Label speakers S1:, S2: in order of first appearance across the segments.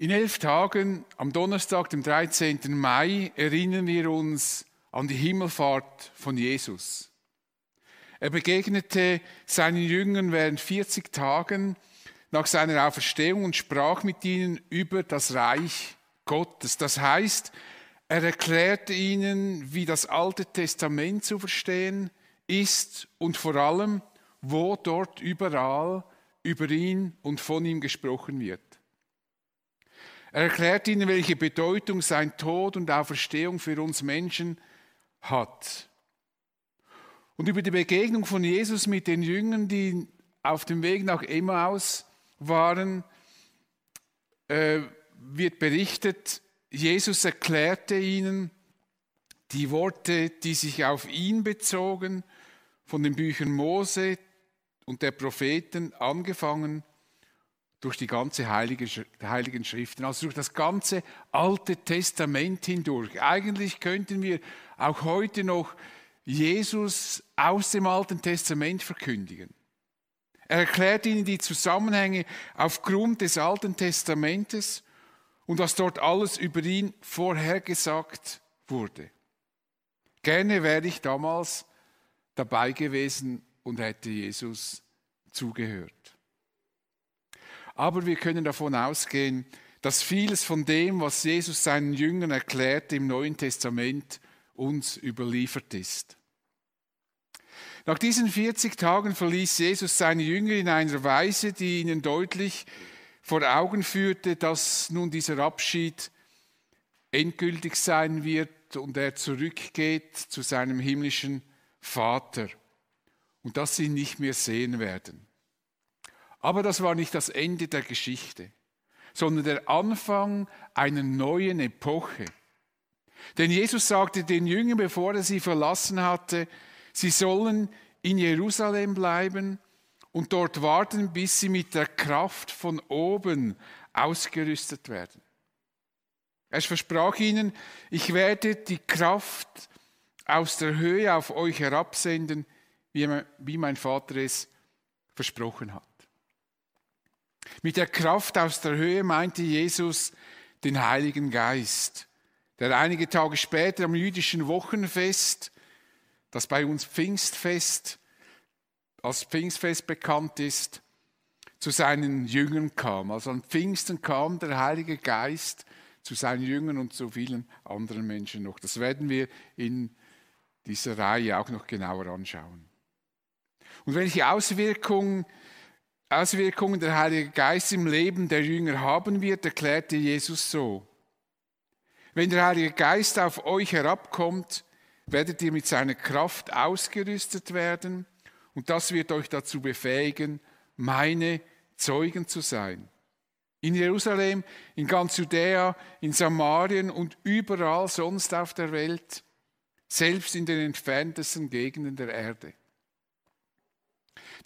S1: In elf Tagen, am Donnerstag, dem 13. Mai, erinnern wir uns an die Himmelfahrt von Jesus. Er begegnete seinen Jüngern während 40 Tagen nach seiner Auferstehung und sprach mit ihnen über das Reich Gottes. Das heißt, er erklärte ihnen, wie das Alte Testament zu verstehen ist und vor allem, wo dort überall über ihn und von ihm gesprochen wird. Er erklärt ihnen, welche Bedeutung sein Tod und Auferstehung für uns Menschen hat. Und über die Begegnung von Jesus mit den Jüngern, die auf dem Weg nach Emmaus waren, äh, wird berichtet, Jesus erklärte ihnen die Worte, die sich auf ihn bezogen, von den Büchern Mose und der Propheten angefangen durch die ganze Heilige, Heiligen Schriften, also durch das ganze Alte Testament hindurch. Eigentlich könnten wir auch heute noch Jesus aus dem Alten Testament verkündigen. Er erklärt ihnen die Zusammenhänge aufgrund des Alten Testamentes und was dort alles über ihn vorhergesagt wurde. Gerne wäre ich damals dabei gewesen und hätte Jesus zugehört. Aber wir können davon ausgehen, dass vieles von dem, was Jesus seinen Jüngern erklärt im Neuen Testament, uns überliefert ist. Nach diesen 40 Tagen verließ Jesus seine Jünger in einer Weise, die ihnen deutlich vor Augen führte, dass nun dieser Abschied endgültig sein wird und er zurückgeht zu seinem himmlischen Vater und dass sie ihn nicht mehr sehen werden. Aber das war nicht das Ende der Geschichte, sondern der Anfang einer neuen Epoche. Denn Jesus sagte den Jüngern, bevor er sie verlassen hatte, sie sollen in Jerusalem bleiben und dort warten, bis sie mit der Kraft von oben ausgerüstet werden. Er versprach ihnen, ich werde die Kraft aus der Höhe auf euch herabsenden, wie mein Vater es versprochen hat. Mit der Kraft aus der Höhe meinte Jesus den Heiligen Geist, der einige Tage später am jüdischen Wochenfest, das bei uns Pfingstfest, als Pfingstfest bekannt ist, zu seinen Jüngern kam. Also an Pfingsten kam der Heilige Geist zu seinen Jüngern und zu vielen anderen Menschen noch. Das werden wir in dieser Reihe auch noch genauer anschauen. Und welche Auswirkungen Auswirkungen der Heilige Geist im Leben der Jünger haben wird, erklärte Jesus so. Wenn der Heilige Geist auf euch herabkommt, werdet ihr mit seiner Kraft ausgerüstet werden und das wird euch dazu befähigen, meine Zeugen zu sein. In Jerusalem, in ganz Judäa, in Samarien und überall sonst auf der Welt, selbst in den entferntesten Gegenden der Erde.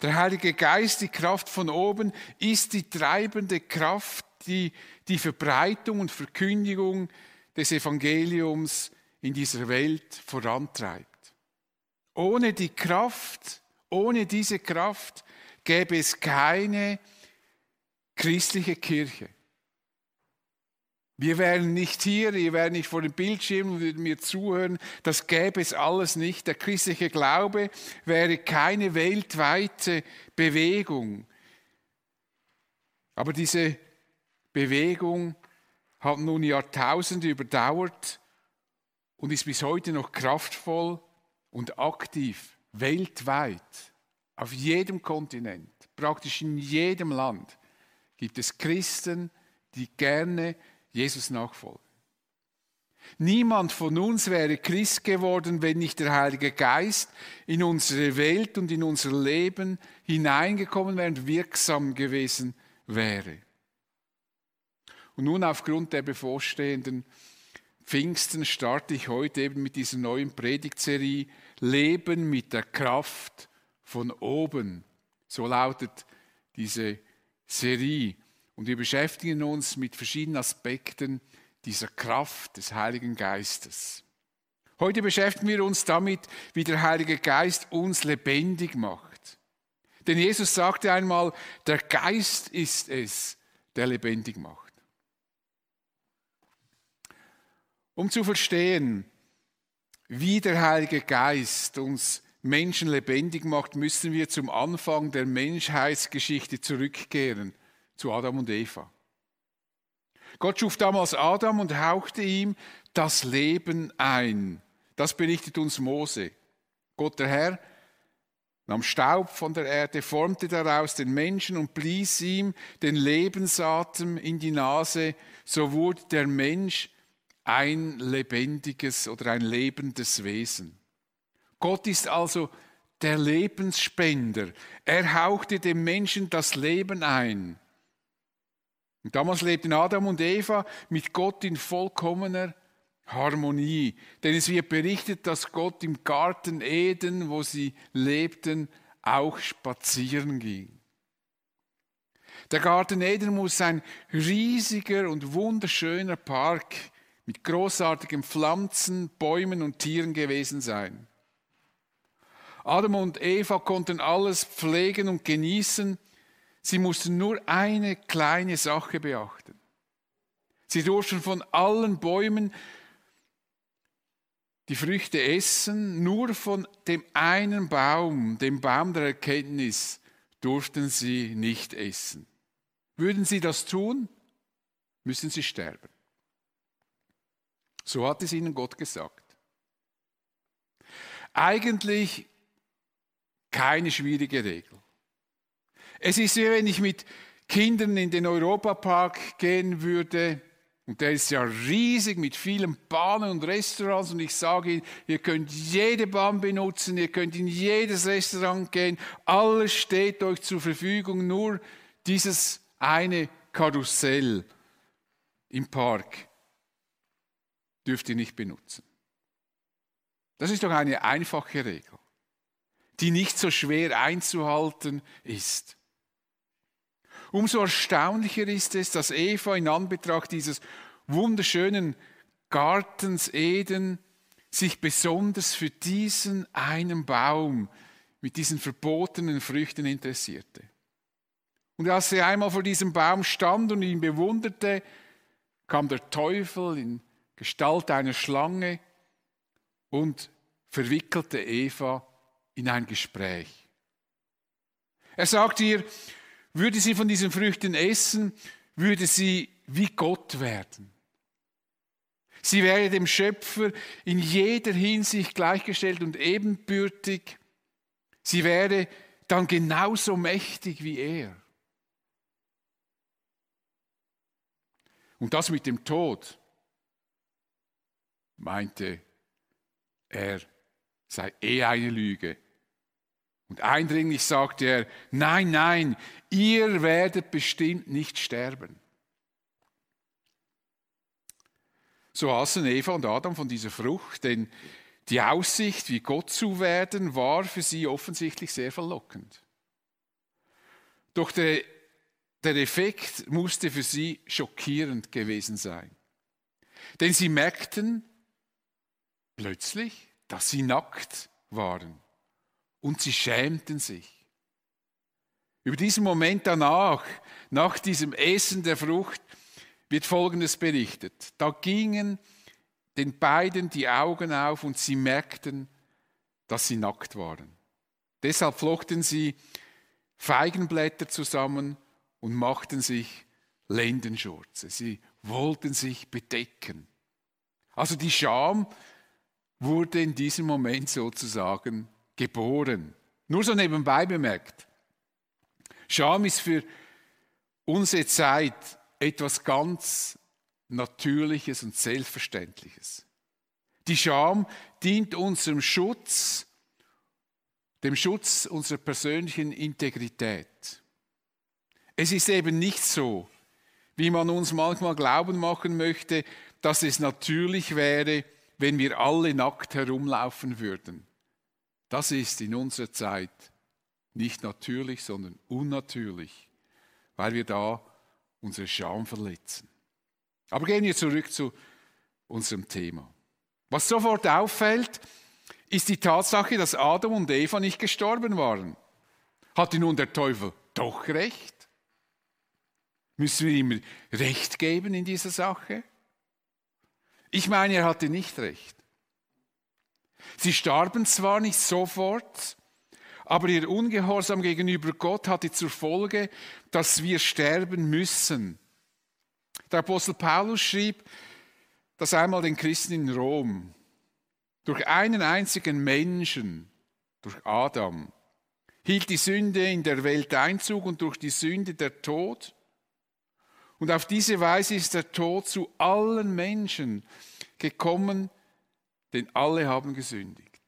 S1: Der Heilige Geist, die Kraft von oben, ist die treibende Kraft, die die Verbreitung und Verkündigung des Evangeliums in dieser Welt vorantreibt. Ohne die Kraft, ohne diese Kraft gäbe es keine christliche Kirche. Wir wären nicht hier, ihr wären nicht vor dem Bildschirm und würden mir zuhören. Das gäbe es alles nicht. Der christliche Glaube wäre keine weltweite Bewegung. Aber diese Bewegung hat nun Jahrtausende überdauert und ist bis heute noch kraftvoll und aktiv, weltweit, auf jedem Kontinent, praktisch in jedem Land gibt es Christen, die gerne Jesus nachfolgen. Niemand von uns wäre Christ geworden, wenn nicht der Heilige Geist in unsere Welt und in unser Leben hineingekommen wäre und wirksam gewesen wäre. Und nun aufgrund der bevorstehenden Pfingsten starte ich heute eben mit dieser neuen Predigtserie Leben mit der Kraft von oben. So lautet diese Serie. Und wir beschäftigen uns mit verschiedenen Aspekten dieser Kraft des Heiligen Geistes. Heute beschäftigen wir uns damit, wie der Heilige Geist uns lebendig macht. Denn Jesus sagte einmal, der Geist ist es, der lebendig macht. Um zu verstehen, wie der Heilige Geist uns Menschen lebendig macht, müssen wir zum Anfang der Menschheitsgeschichte zurückkehren, zu Adam und Eva. Gott schuf damals Adam und hauchte ihm das Leben ein. Das berichtet uns Mose. Gott der Herr nahm Staub von der Erde, formte daraus den Menschen und blies ihm den Lebensatem in die Nase, so wurde der Mensch ein lebendiges oder ein lebendes Wesen. Gott ist also der Lebensspender. Er hauchte dem Menschen das Leben ein. Und damals lebten Adam und Eva mit Gott in vollkommener Harmonie. Denn es wird berichtet, dass Gott im Garten Eden, wo sie lebten, auch spazieren ging. Der Garten Eden muss ein riesiger und wunderschöner Park mit großartigen Pflanzen, Bäumen und Tieren gewesen sein. Adam und Eva konnten alles pflegen und genießen. Sie mussten nur eine kleine Sache beachten. Sie durften von allen Bäumen die Früchte essen, nur von dem einen Baum, dem Baum der Erkenntnis, durften sie nicht essen. Würden sie das tun, müssen sie sterben. So hat es ihnen Gott gesagt. Eigentlich keine schwierige Regel. Es ist wie wenn ich mit Kindern in den Europapark gehen würde, und der ist ja riesig mit vielen Bahnen und Restaurants. Und ich sage Ihnen, ihr könnt jede Bahn benutzen, ihr könnt in jedes Restaurant gehen. Alles steht euch zur Verfügung, nur dieses eine Karussell im Park dürft ihr nicht benutzen. Das ist doch eine einfache Regel, die nicht so schwer einzuhalten ist. Umso erstaunlicher ist es, dass Eva in Anbetracht dieses wunderschönen Gartens Eden sich besonders für diesen einen Baum mit diesen verbotenen Früchten interessierte. Und als sie einmal vor diesem Baum stand und ihn bewunderte, kam der Teufel in Gestalt einer Schlange und verwickelte Eva in ein Gespräch. Er sagte ihr, würde sie von diesen Früchten essen, würde sie wie Gott werden. Sie wäre dem Schöpfer in jeder Hinsicht gleichgestellt und ebenbürtig. Sie wäre dann genauso mächtig wie er. Und das mit dem Tod, meinte er, sei eh eine Lüge. Und eindringlich sagte er, nein, nein, ihr werdet bestimmt nicht sterben. So aßen Eva und Adam von dieser Frucht, denn die Aussicht, wie Gott zu werden, war für sie offensichtlich sehr verlockend. Doch der, der Effekt musste für sie schockierend gewesen sein. Denn sie merkten plötzlich, dass sie nackt waren und sie schämten sich. Über diesen Moment danach, nach diesem Essen der Frucht, wird Folgendes berichtet. Da gingen den beiden die Augen auf und sie merkten, dass sie nackt waren. Deshalb flochten sie Feigenblätter zusammen und machten sich Lendenschurze. Sie wollten sich bedecken. Also die Scham wurde in diesem Moment sozusagen geboren. Nur so nebenbei bemerkt. Scham ist für unsere Zeit etwas ganz Natürliches und Selbstverständliches. Die Scham dient unserem Schutz, dem Schutz unserer persönlichen Integrität. Es ist eben nicht so, wie man uns manchmal glauben machen möchte, dass es natürlich wäre, wenn wir alle nackt herumlaufen würden. Das ist in unserer Zeit nicht natürlich, sondern unnatürlich, weil wir da unsere Scham verletzen. Aber gehen wir zurück zu unserem Thema. Was sofort auffällt, ist die Tatsache, dass Adam und Eva nicht gestorben waren. Hatte nun der Teufel doch recht? Müssen wir ihm recht geben in dieser Sache? Ich meine, er hatte nicht recht. Sie starben zwar nicht sofort, aber ihr Ungehorsam gegenüber Gott hatte zur Folge, dass wir sterben müssen. Der Apostel Paulus schrieb das einmal den Christen in Rom. Durch einen einzigen Menschen, durch Adam, hielt die Sünde in der Welt Einzug und durch die Sünde der Tod. Und auf diese Weise ist der Tod zu allen Menschen gekommen, denn alle haben gesündigt.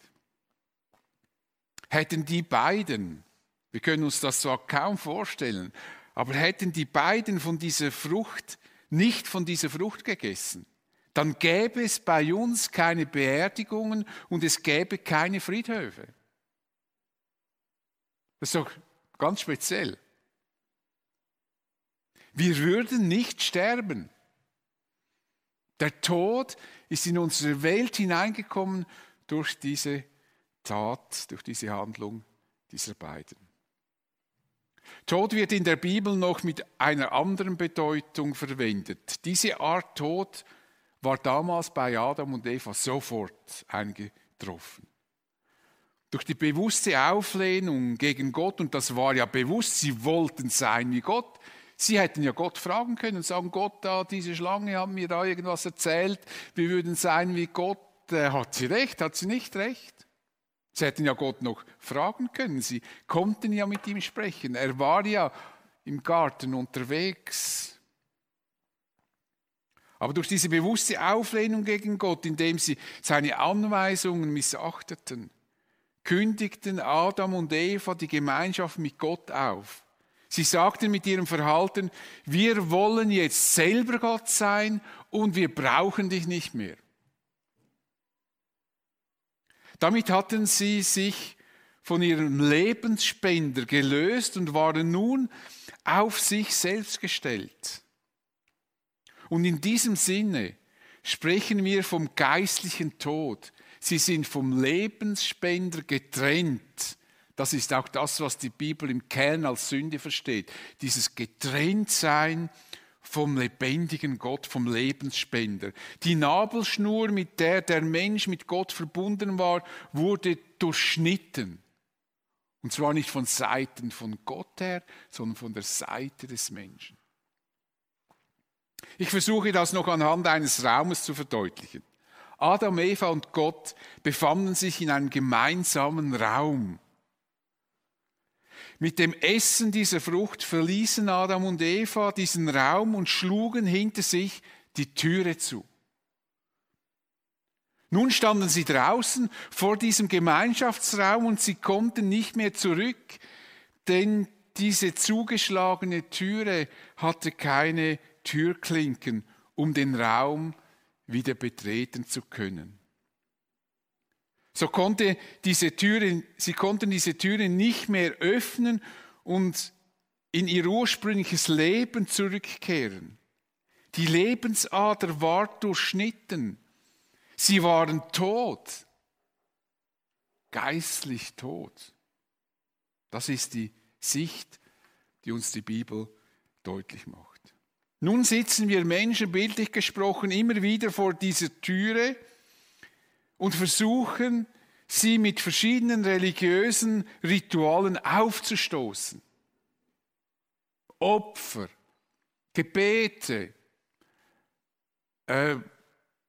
S1: Hätten die beiden, wir können uns das zwar kaum vorstellen, aber hätten die beiden von dieser Frucht nicht von dieser Frucht gegessen, dann gäbe es bei uns keine Beerdigungen und es gäbe keine Friedhöfe. Das ist doch ganz speziell. Wir würden nicht sterben. Der Tod ist in unsere Welt hineingekommen durch diese Tat, durch diese Handlung dieser beiden. Tod wird in der Bibel noch mit einer anderen Bedeutung verwendet. Diese Art Tod war damals bei Adam und Eva sofort eingetroffen. Durch die bewusste Auflehnung gegen Gott, und das war ja bewusst, sie wollten sein wie Gott, Sie hätten ja Gott fragen können und sagen, Gott, da, diese Schlange haben mir da irgendwas erzählt, wir würden sein wie Gott. Äh, hat sie recht, hat sie nicht recht? Sie hätten ja Gott noch fragen können. Sie konnten ja mit ihm sprechen. Er war ja im Garten unterwegs. Aber durch diese bewusste Auflehnung gegen Gott, indem sie seine Anweisungen missachteten, kündigten Adam und Eva die Gemeinschaft mit Gott auf. Sie sagten mit ihrem Verhalten, wir wollen jetzt selber Gott sein und wir brauchen dich nicht mehr. Damit hatten sie sich von ihrem Lebensspender gelöst und waren nun auf sich selbst gestellt. Und in diesem Sinne sprechen wir vom geistlichen Tod. Sie sind vom Lebensspender getrennt. Das ist auch das, was die Bibel im Kern als Sünde versteht. Dieses Getrenntsein vom lebendigen Gott, vom Lebensspender. Die Nabelschnur, mit der der Mensch mit Gott verbunden war, wurde durchschnitten. Und zwar nicht von Seiten von Gott her, sondern von der Seite des Menschen. Ich versuche das noch anhand eines Raumes zu verdeutlichen. Adam, Eva und Gott befanden sich in einem gemeinsamen Raum. Mit dem Essen dieser Frucht verließen Adam und Eva diesen Raum und schlugen hinter sich die Türe zu. Nun standen sie draußen vor diesem Gemeinschaftsraum und sie konnten nicht mehr zurück, denn diese zugeschlagene Türe hatte keine Türklinken, um den Raum wieder betreten zu können. So konnte diese Türe, sie konnten diese Türe nicht mehr öffnen und in ihr ursprüngliches Leben zurückkehren. Die Lebensader war durchschnitten. Sie waren tot, geistlich tot. Das ist die Sicht, die uns die Bibel deutlich macht. Nun sitzen wir Menschen, bildlich gesprochen, immer wieder vor dieser Türe und versuchen, sie mit verschiedenen religiösen Ritualen aufzustoßen. Opfer, Gebete, äh,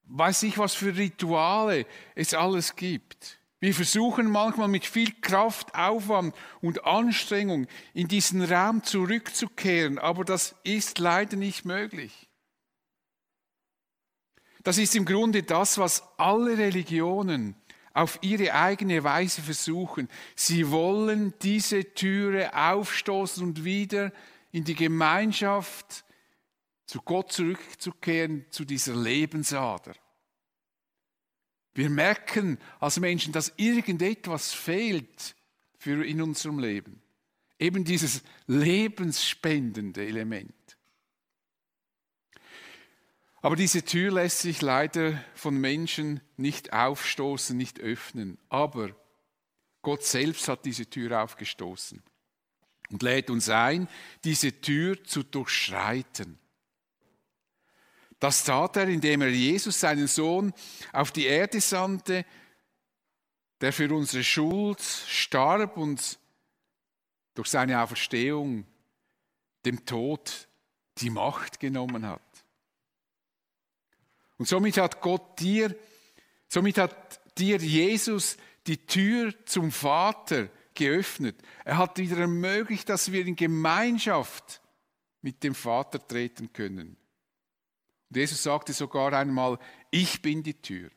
S1: weiß ich, was für Rituale es alles gibt. Wir versuchen manchmal mit viel Kraft, Aufwand und Anstrengung in diesen Raum zurückzukehren, aber das ist leider nicht möglich. Das ist im Grunde das, was alle Religionen auf ihre eigene Weise versuchen. Sie wollen diese Türe aufstoßen und wieder in die Gemeinschaft zu Gott zurückzukehren, zu dieser Lebensader. Wir merken als Menschen, dass irgendetwas fehlt für in unserem Leben. Eben dieses lebensspendende Element. Aber diese Tür lässt sich leider von Menschen nicht aufstoßen, nicht öffnen. Aber Gott selbst hat diese Tür aufgestoßen und lädt uns ein, diese Tür zu durchschreiten. Das tat er, indem er Jesus, seinen Sohn, auf die Erde sandte, der für unsere Schuld starb und durch seine Auferstehung dem Tod die Macht genommen hat. Und somit hat Gott dir, somit hat dir Jesus die Tür zum Vater geöffnet. Er hat wieder ermöglicht, dass wir in Gemeinschaft mit dem Vater treten können. Und Jesus sagte sogar einmal, ich bin die Tür.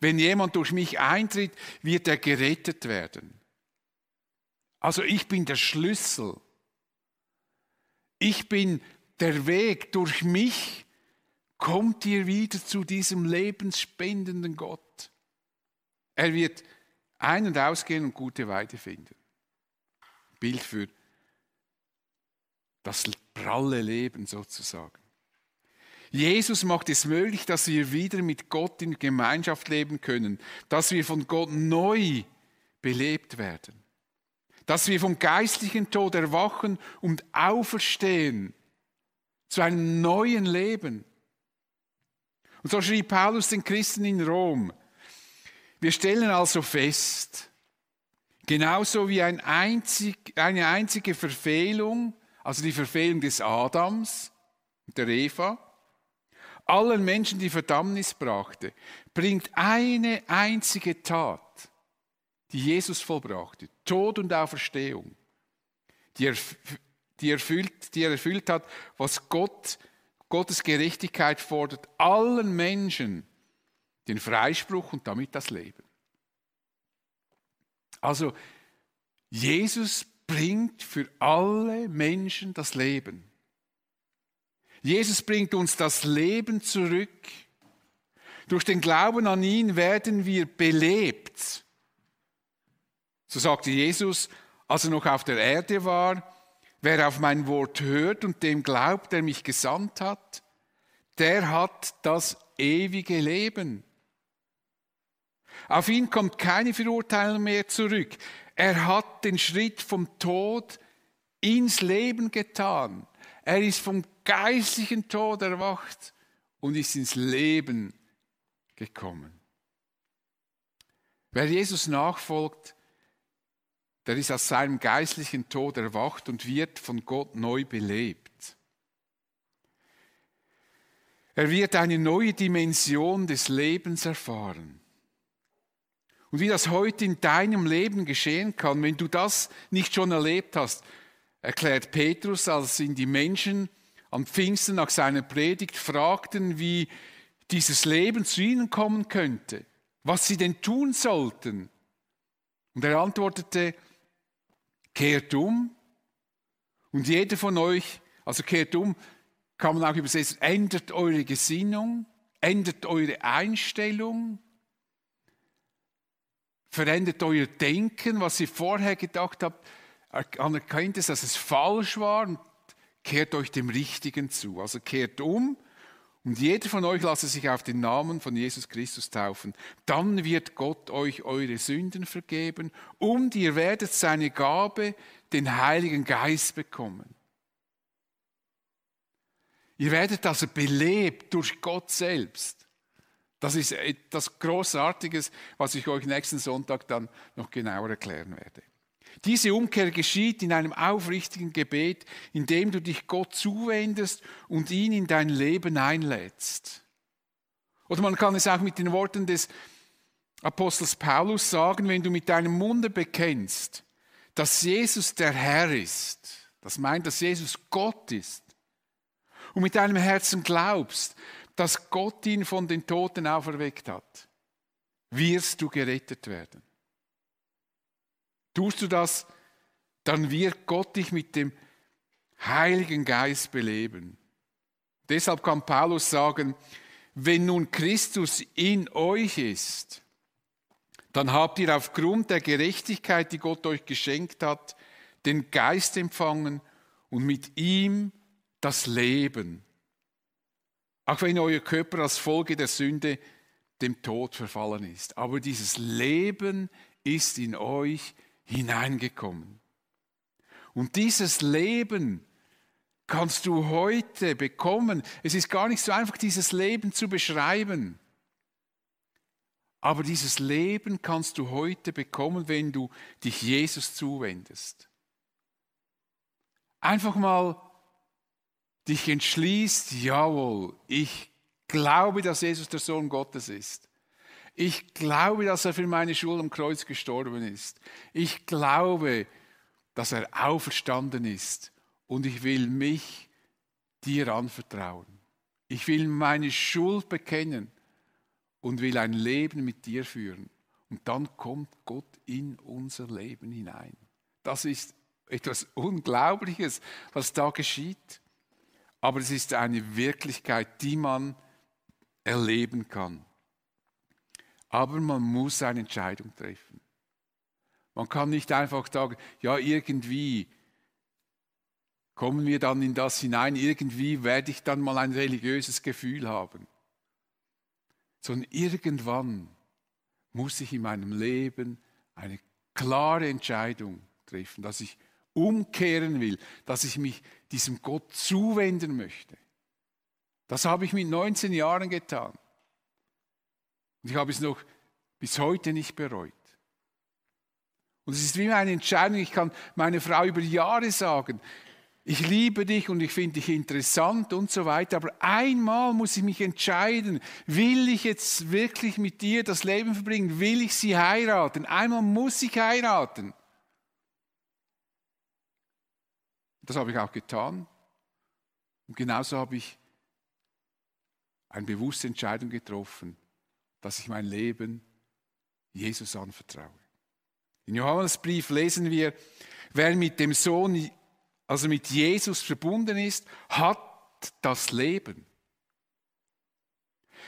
S1: Wenn jemand durch mich eintritt, wird er gerettet werden. Also ich bin der Schlüssel. Ich bin der Weg. Durch mich kommt ihr wieder zu diesem lebensspendenden Gott. Er wird ein- und ausgehen und gute Weide finden. Bild für das pralle Leben sozusagen. Jesus macht es möglich, dass wir wieder mit Gott in Gemeinschaft leben können, dass wir von Gott neu belebt werden, dass wir vom geistlichen Tod erwachen und auferstehen zu einem neuen Leben. Und so schrieb Paulus den Christen in Rom, wir stellen also fest, genauso wie ein einzig, eine einzige Verfehlung, also die Verfehlung des Adams und der Eva, allen Menschen die Verdammnis brachte, bringt eine einzige Tat, die Jesus vollbrachte, Tod und Auferstehung, die, erf die, erfüllt, die er erfüllt hat, was Gott, Gottes Gerechtigkeit fordert, allen Menschen den Freispruch und damit das Leben. Also Jesus bringt für alle Menschen das Leben. Jesus bringt uns das Leben zurück. Durch den Glauben an ihn werden wir belebt. So sagte Jesus, als er noch auf der Erde war, wer auf mein Wort hört und dem glaubt, der mich gesandt hat, der hat das ewige Leben. Auf ihn kommt keine Verurteilung mehr zurück. Er hat den Schritt vom Tod ins Leben getan. Er ist vom geistlichen Tod erwacht und ist ins Leben gekommen. Wer Jesus nachfolgt, der ist aus seinem geistlichen Tod erwacht und wird von Gott neu belebt. Er wird eine neue Dimension des Lebens erfahren. Und wie das heute in deinem Leben geschehen kann, wenn du das nicht schon erlebt hast, erklärt Petrus, als ihn die Menschen am Pfingsten nach seiner Predigt fragten, wie dieses Leben zu ihnen kommen könnte, was sie denn tun sollten. Und er antwortete, kehrt um und jeder von euch, also kehrt um, kann man auch übersetzen, ändert eure Gesinnung, ändert eure Einstellung, verändert euer Denken, was ihr vorher gedacht habt, anerkennt es, dass es falsch war und kehrt euch dem Richtigen zu. Also kehrt um und jeder von euch lasse sich auf den Namen von Jesus Christus taufen. Dann wird Gott euch eure Sünden vergeben und ihr werdet seine Gabe, den Heiligen Geist bekommen. Ihr werdet also belebt durch Gott selbst. Das ist etwas Großartiges, was ich euch nächsten Sonntag dann noch genauer erklären werde. Diese Umkehr geschieht in einem aufrichtigen Gebet, indem du dich Gott zuwendest und ihn in dein Leben einlädst. Oder man kann es auch mit den Worten des Apostels Paulus sagen, wenn du mit deinem Munde bekennst, dass Jesus der Herr ist, das meint, dass Jesus Gott ist, und mit deinem Herzen glaubst, dass Gott ihn von den Toten auferweckt hat, wirst du gerettet werden. Tust du das, dann wird Gott dich mit dem Heiligen Geist beleben. Deshalb kann Paulus sagen, wenn nun Christus in euch ist, dann habt ihr aufgrund der Gerechtigkeit, die Gott euch geschenkt hat, den Geist empfangen und mit ihm das Leben. Auch wenn euer Körper als Folge der Sünde dem Tod verfallen ist. Aber dieses Leben ist in euch hineingekommen. Und dieses Leben kannst du heute bekommen. Es ist gar nicht so einfach, dieses Leben zu beschreiben. Aber dieses Leben kannst du heute bekommen, wenn du dich Jesus zuwendest. Einfach mal dich entschließt, jawohl, ich glaube, dass Jesus der Sohn Gottes ist. Ich glaube, dass er für meine Schuld am Kreuz gestorben ist. Ich glaube, dass er auferstanden ist. Und ich will mich dir anvertrauen. Ich will meine Schuld bekennen und will ein Leben mit dir führen. Und dann kommt Gott in unser Leben hinein. Das ist etwas Unglaubliches, was da geschieht. Aber es ist eine Wirklichkeit, die man erleben kann. Aber man muss eine Entscheidung treffen. Man kann nicht einfach sagen, ja, irgendwie kommen wir dann in das hinein, irgendwie werde ich dann mal ein religiöses Gefühl haben sondern irgendwann muss ich in meinem Leben eine klare Entscheidung treffen, dass ich umkehren will, dass ich mich diesem Gott zuwenden möchte. Das habe ich mit 19 Jahren getan. Und ich habe es noch bis heute nicht bereut. Und es ist wie eine Entscheidung, ich kann meine Frau über Jahre sagen, ich liebe dich und ich finde dich interessant und so weiter. Aber einmal muss ich mich entscheiden, will ich jetzt wirklich mit dir das Leben verbringen? Will ich sie heiraten? Einmal muss ich heiraten. Das habe ich auch getan. Und genauso habe ich eine bewusste Entscheidung getroffen, dass ich mein Leben Jesus anvertraue. In Johannesbrief lesen wir, wer mit dem Sohn also mit Jesus verbunden ist, hat das Leben.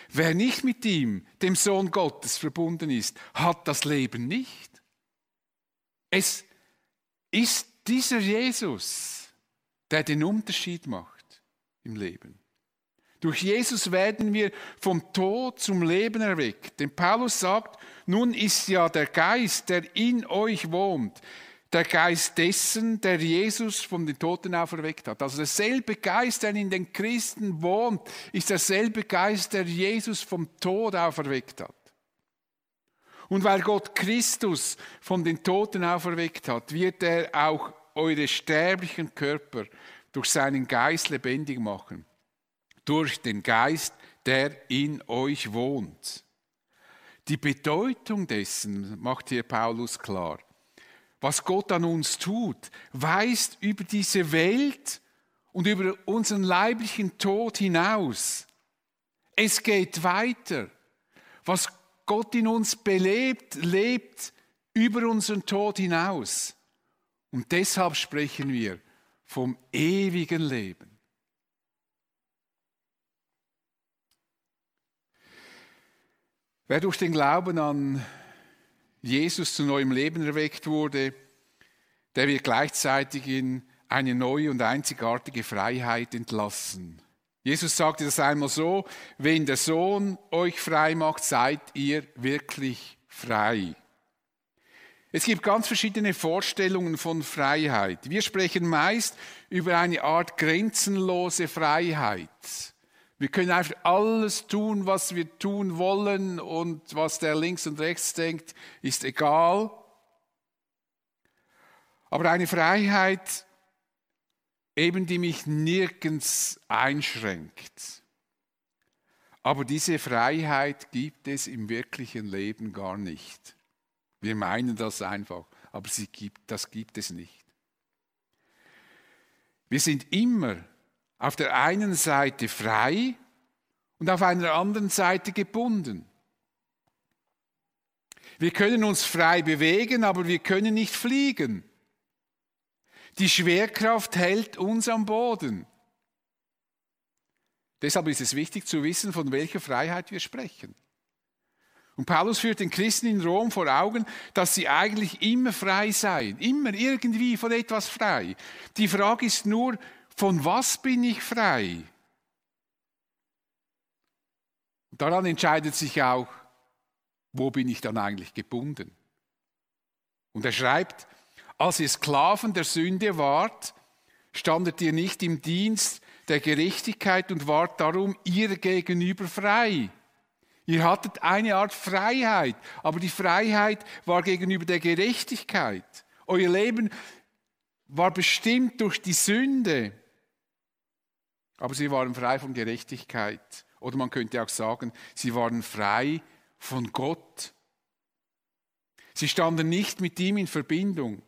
S1: Wer nicht mit ihm, dem Sohn Gottes, verbunden ist, hat das Leben nicht. Es ist dieser Jesus, der den Unterschied macht im Leben. Durch Jesus werden wir vom Tod zum Leben erweckt. Denn Paulus sagt, nun ist ja der Geist, der in euch wohnt, der Geist dessen, der Jesus von den Toten auferweckt hat. Also derselbe Geist, der in den Christen wohnt, ist derselbe Geist, der Jesus vom Tod auferweckt hat. Und weil Gott Christus von den Toten auferweckt hat, wird er auch eure sterblichen Körper durch seinen Geist lebendig machen. Durch den Geist, der in euch wohnt. Die Bedeutung dessen macht hier Paulus klar was Gott an uns tut, weist über diese Welt und über unseren leiblichen Tod hinaus. Es geht weiter. Was Gott in uns belebt, lebt über unseren Tod hinaus. Und deshalb sprechen wir vom ewigen Leben. Wer durch den Glauben an Jesus zu neuem Leben erweckt wurde, der wird gleichzeitig in eine neue und einzigartige Freiheit entlassen. Jesus sagte das einmal so, wenn der Sohn euch frei macht, seid ihr wirklich frei. Es gibt ganz verschiedene Vorstellungen von Freiheit. Wir sprechen meist über eine Art grenzenlose Freiheit. Wir können einfach alles tun, was wir tun wollen und was der links und rechts denkt, ist egal. Aber eine Freiheit, eben die mich nirgends einschränkt. Aber diese Freiheit gibt es im wirklichen Leben gar nicht. Wir meinen das einfach, aber sie gibt, das gibt es nicht. Wir sind immer auf der einen Seite frei und auf einer anderen Seite gebunden. Wir können uns frei bewegen, aber wir können nicht fliegen. Die Schwerkraft hält uns am Boden. Deshalb ist es wichtig zu wissen, von welcher Freiheit wir sprechen. Und Paulus führt den Christen in Rom vor Augen, dass sie eigentlich immer frei seien, immer irgendwie von etwas frei. Die Frage ist nur, von was bin ich frei? daran entscheidet sich auch, wo bin ich dann eigentlich gebunden. Und er schreibt, als ihr Sklaven der Sünde wart, standet ihr nicht im Dienst der Gerechtigkeit und wart darum ihr gegenüber frei. Ihr hattet eine Art Freiheit, aber die Freiheit war gegenüber der Gerechtigkeit. Euer Leben war bestimmt durch die Sünde, aber sie waren frei von Gerechtigkeit. Oder man könnte auch sagen, sie waren frei von Gott. Sie standen nicht mit ihm in Verbindung.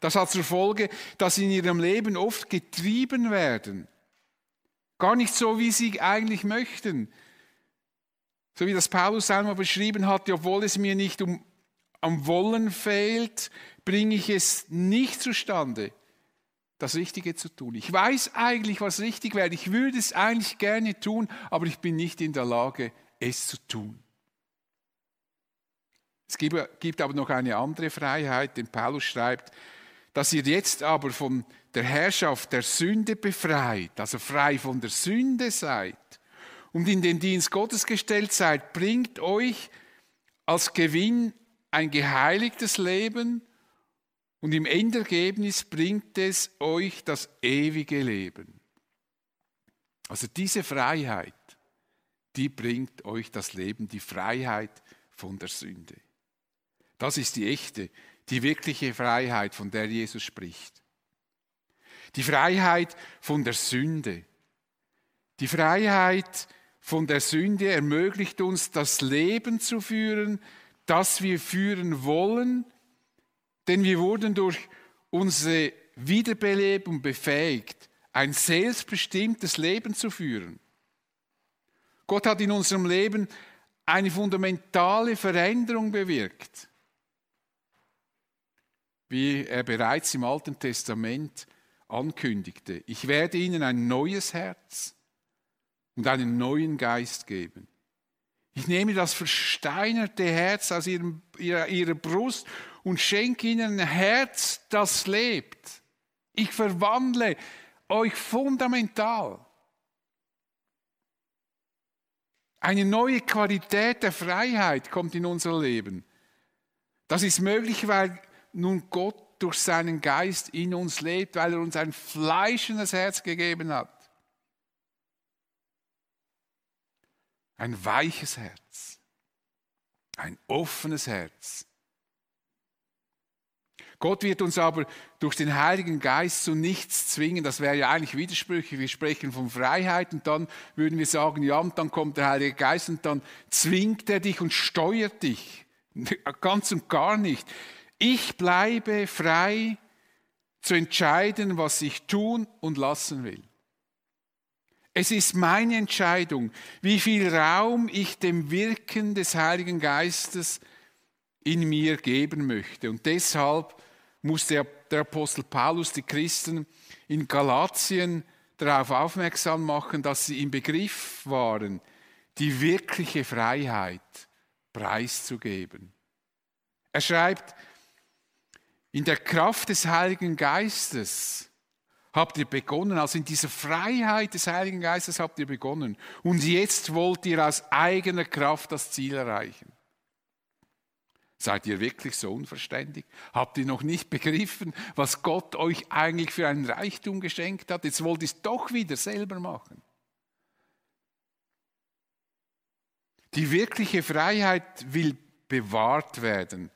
S1: Das hat zur Folge, dass sie in ihrem Leben oft getrieben werden. Gar nicht so, wie sie eigentlich möchten. So wie das Paulus einmal beschrieben hat, obwohl es mir nicht um, am Wollen fehlt, bringe ich es nicht zustande, das Richtige zu tun. Ich weiß eigentlich, was richtig wäre. Ich würde es eigentlich gerne tun, aber ich bin nicht in der Lage, es zu tun. Es gibt, aber noch eine andere Freiheit, denn Paulus schreibt, dass ihr jetzt aber von der Herrschaft der Sünde befreit, also frei von der Sünde seid und in den Dienst Gottes gestellt seid, bringt euch als Gewinn ein geheiligtes Leben und im Endergebnis bringt es euch das ewige Leben. Also diese Freiheit, die bringt euch das Leben, die Freiheit von der Sünde. Das ist die echte, die wirkliche Freiheit, von der Jesus spricht. Die Freiheit von der Sünde. Die Freiheit von der Sünde ermöglicht uns, das Leben zu führen, das wir führen wollen, denn wir wurden durch unsere Wiederbelebung befähigt, ein selbstbestimmtes Leben zu führen. Gott hat in unserem Leben eine fundamentale Veränderung bewirkt wie er bereits im Alten Testament ankündigte. Ich werde ihnen ein neues Herz und einen neuen Geist geben. Ich nehme das versteinerte Herz aus ihrem, ihrer, ihrer Brust und schenke ihnen ein Herz, das lebt. Ich verwandle euch fundamental. Eine neue Qualität der Freiheit kommt in unser Leben. Das ist möglich, weil nun Gott durch seinen Geist in uns lebt, weil er uns ein fleischendes Herz gegeben hat. Ein weiches Herz, ein offenes Herz. Gott wird uns aber durch den Heiligen Geist zu nichts zwingen. Das wäre ja eigentlich widersprüchlich. Wir sprechen von Freiheit und dann würden wir sagen, ja, und dann kommt der Heilige Geist und dann zwingt er dich und steuert dich. Ganz und gar nicht. Ich bleibe frei zu entscheiden, was ich tun und lassen will. Es ist meine Entscheidung, wie viel Raum ich dem Wirken des Heiligen Geistes in mir geben möchte. Und deshalb musste der Apostel Paulus die Christen in Galatien darauf aufmerksam machen, dass sie im Begriff waren, die wirkliche Freiheit preiszugeben. Er schreibt, in der Kraft des Heiligen Geistes habt ihr begonnen, also in dieser Freiheit des Heiligen Geistes habt ihr begonnen. Und jetzt wollt ihr aus eigener Kraft das Ziel erreichen. Seid ihr wirklich so unverständig? Habt ihr noch nicht begriffen, was Gott euch eigentlich für einen Reichtum geschenkt hat? Jetzt wollt ihr es doch wieder selber machen. Die wirkliche Freiheit will bewahrt werden.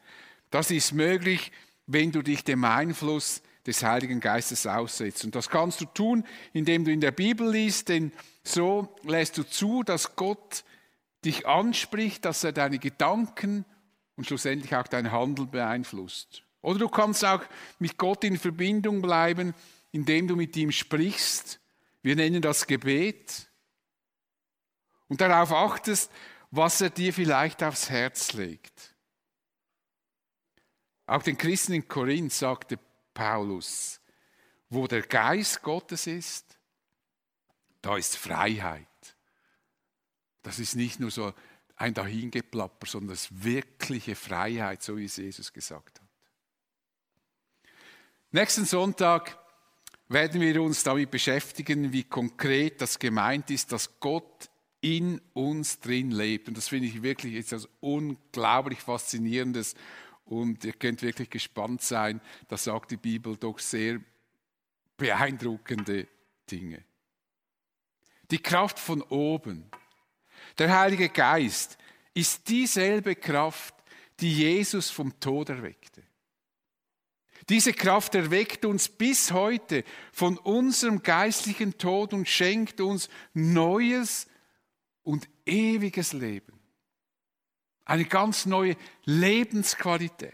S1: Das ist möglich, wenn du dich dem Einfluss des Heiligen Geistes aussetzt. Und das kannst du tun, indem du in der Bibel liest, denn so lässt du zu, dass Gott dich anspricht, dass er deine Gedanken und schlussendlich auch dein Handeln beeinflusst. Oder du kannst auch mit Gott in Verbindung bleiben, indem du mit ihm sprichst. Wir nennen das Gebet. Und darauf achtest, was er dir vielleicht aufs Herz legt. Auch den Christen in Korinth sagte Paulus, wo der Geist Gottes ist, da ist Freiheit. Das ist nicht nur so ein Dahingeplapper, sondern das ist wirkliche Freiheit, so wie es Jesus gesagt hat. Nächsten Sonntag werden wir uns damit beschäftigen, wie konkret das gemeint ist, dass Gott in uns drin lebt. Und das finde ich wirklich etwas unglaublich Faszinierendes und ihr könnt wirklich gespannt sein, da sagt die Bibel doch sehr beeindruckende Dinge. Die Kraft von oben. Der Heilige Geist ist dieselbe Kraft, die Jesus vom Tod erweckte. Diese Kraft erweckt uns bis heute von unserem geistlichen Tod und schenkt uns neues und ewiges Leben. Eine ganz neue Lebensqualität.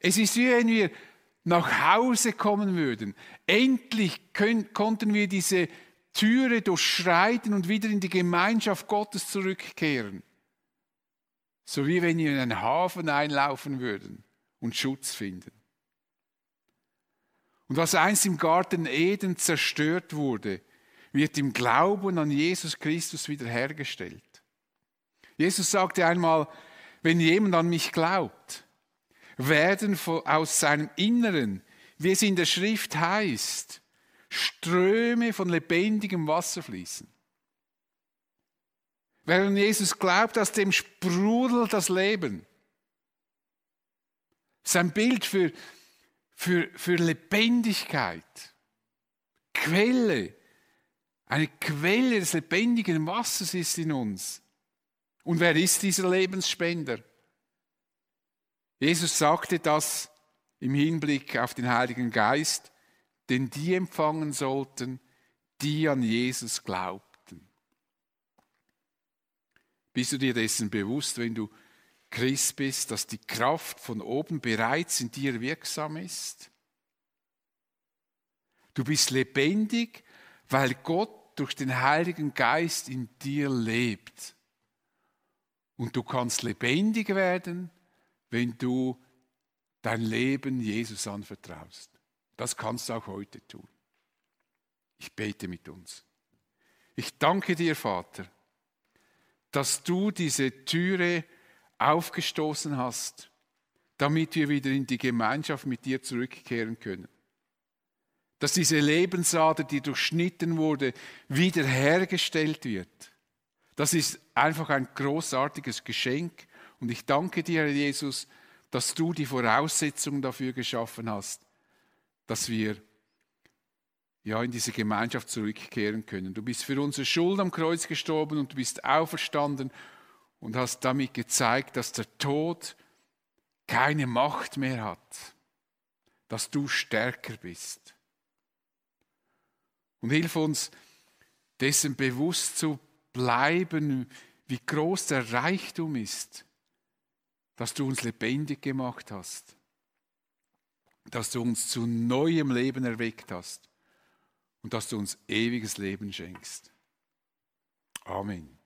S1: Es ist wie wenn wir nach Hause kommen würden. Endlich können, konnten wir diese Türe durchschreiten und wieder in die Gemeinschaft Gottes zurückkehren. So wie wenn wir in einen Hafen einlaufen würden und Schutz finden. Und was einst im Garten Eden zerstört wurde, wird im Glauben an Jesus Christus wiederhergestellt. Jesus sagte einmal, wenn jemand an mich glaubt, werden aus seinem Inneren, wie es in der Schrift heißt, Ströme von lebendigem Wasser fließen. Wer an Jesus glaubt, aus dem sprudelt das Leben. Sein Bild für, für, für Lebendigkeit. Quelle. Eine Quelle des lebendigen Wassers ist in uns. Und wer ist dieser Lebensspender? Jesus sagte das im Hinblick auf den Heiligen Geist, den die empfangen sollten, die an Jesus glaubten. Bist du dir dessen bewusst, wenn du Christ bist, dass die Kraft von oben bereits in dir wirksam ist? Du bist lebendig, weil Gott durch den Heiligen Geist in dir lebt. Und du kannst lebendig werden, wenn du dein Leben Jesus anvertraust. Das kannst du auch heute tun. Ich bete mit uns. Ich danke dir, Vater, dass du diese Türe aufgestoßen hast, damit wir wieder in die Gemeinschaft mit dir zurückkehren können. Dass diese Lebensader, die durchschnitten wurde, wiederhergestellt wird. Das ist einfach ein großartiges Geschenk und ich danke dir, Herr Jesus, dass du die Voraussetzungen dafür geschaffen hast, dass wir ja in diese Gemeinschaft zurückkehren können. Du bist für unsere Schuld am Kreuz gestorben und du bist auferstanden und hast damit gezeigt, dass der Tod keine Macht mehr hat, dass du stärker bist. Und hilf uns, dessen bewusst zu bleiben, wie groß der Reichtum ist, dass du uns lebendig gemacht hast, dass du uns zu neuem Leben erweckt hast und dass du uns ewiges Leben schenkst. Amen.